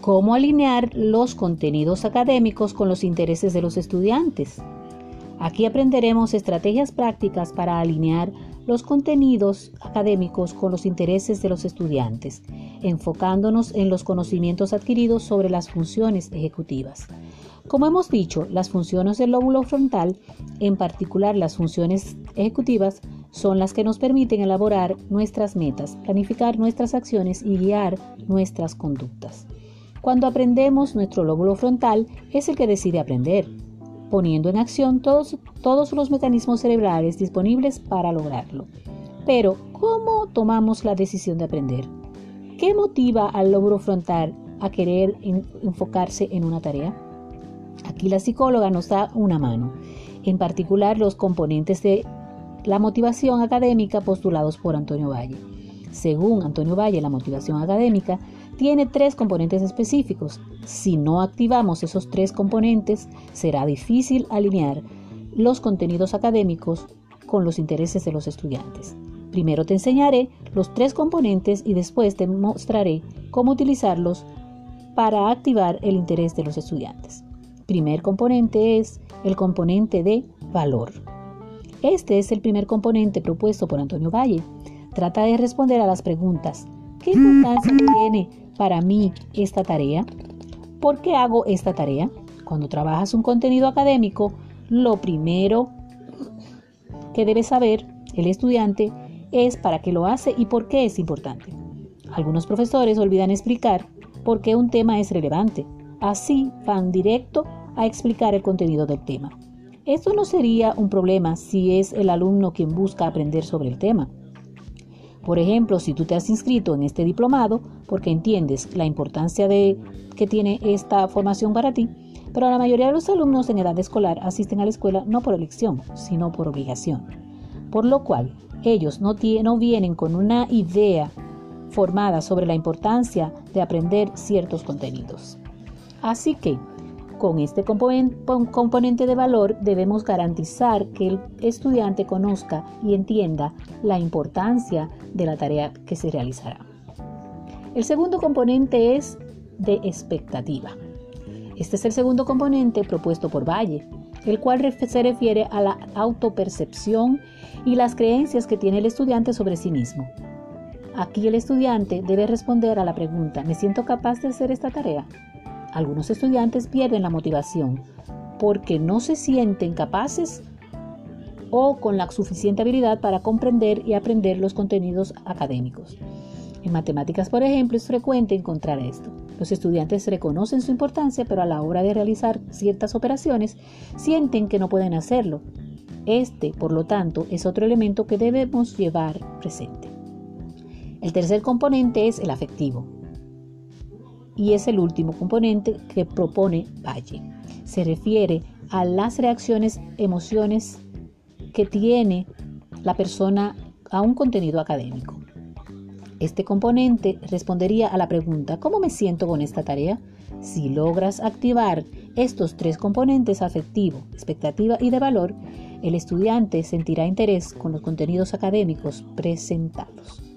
cómo alinear los contenidos académicos con los intereses de los estudiantes. Aquí aprenderemos estrategias prácticas para alinear los contenidos académicos con los intereses de los estudiantes, enfocándonos en los conocimientos adquiridos sobre las funciones ejecutivas. Como hemos dicho, las funciones del lóbulo frontal, en particular las funciones ejecutivas, son las que nos permiten elaborar nuestras metas, planificar nuestras acciones y guiar nuestras conductas. Cuando aprendemos, nuestro lóbulo frontal es el que decide aprender, poniendo en acción todos, los mecanismos cerebrales disponibles para lograrlo. Pero, ¿cómo tomamos la decisión de aprender? ¿Qué motiva al lóbulo frontal a querer enfocarse en una tarea? Aquí la psicóloga nos da una mano, en particular los componentes de la motivación académica postulados por Antonio Valle. Según Antonio Valle, la motivación académica tiene tres componentes específicos. Si no activamos esos tres componentes, será difícil alinear los contenidos académicos con los intereses de los estudiantes. Primero te enseñaré los tres componentes y después te mostraré cómo utilizarlos para activar el interés de los estudiantes. Primer componente es el componente de valor. Este es el primer componente propuesto por Antonio Valle. Trata de responder a las preguntas. ¿Qué importancia tiene para mí esta tarea? ¿Por qué hago esta tarea? Cuando trabajas un contenido académico, lo primero que debe saber el estudiante es para qué lo hace y por qué es importante. Algunos profesores olvidan explicar por qué un tema es relevante. Así van directo a explicar el contenido del tema. Esto no sería un problema si es el alumno quien busca aprender sobre el tema. Por ejemplo, si tú te has inscrito en este diplomado porque entiendes la importancia de que tiene esta formación para ti, pero la mayoría de los alumnos en edad escolar asisten a la escuela no por elección, sino por obligación. Por lo cual, ellos no, no vienen con una idea formada sobre la importancia de aprender ciertos contenidos. Así que, con este componente de valor debemos garantizar que el estudiante conozca y entienda la importancia de la tarea que se realizará. El segundo componente es de expectativa. Este es el segundo componente propuesto por Valle, el cual se refiere a la autopercepción y las creencias que tiene el estudiante sobre sí mismo. Aquí el estudiante debe responder a la pregunta, ¿me siento capaz de hacer esta tarea? Algunos estudiantes pierden la motivación porque no se sienten capaces o con la suficiente habilidad para comprender y aprender los contenidos académicos. En matemáticas, por ejemplo, es frecuente encontrar esto. Los estudiantes reconocen su importancia, pero a la hora de realizar ciertas operaciones sienten que no pueden hacerlo. Este, por lo tanto, es otro elemento que debemos llevar presente. El tercer componente es el afectivo y es el último componente que propone Valle. Se refiere a las reacciones, emociones que tiene la persona a un contenido académico. Este componente respondería a la pregunta ¿cómo me siento con esta tarea? Si logras activar estos tres componentes afectivo, expectativa y de valor, el estudiante sentirá interés con los contenidos académicos presentados.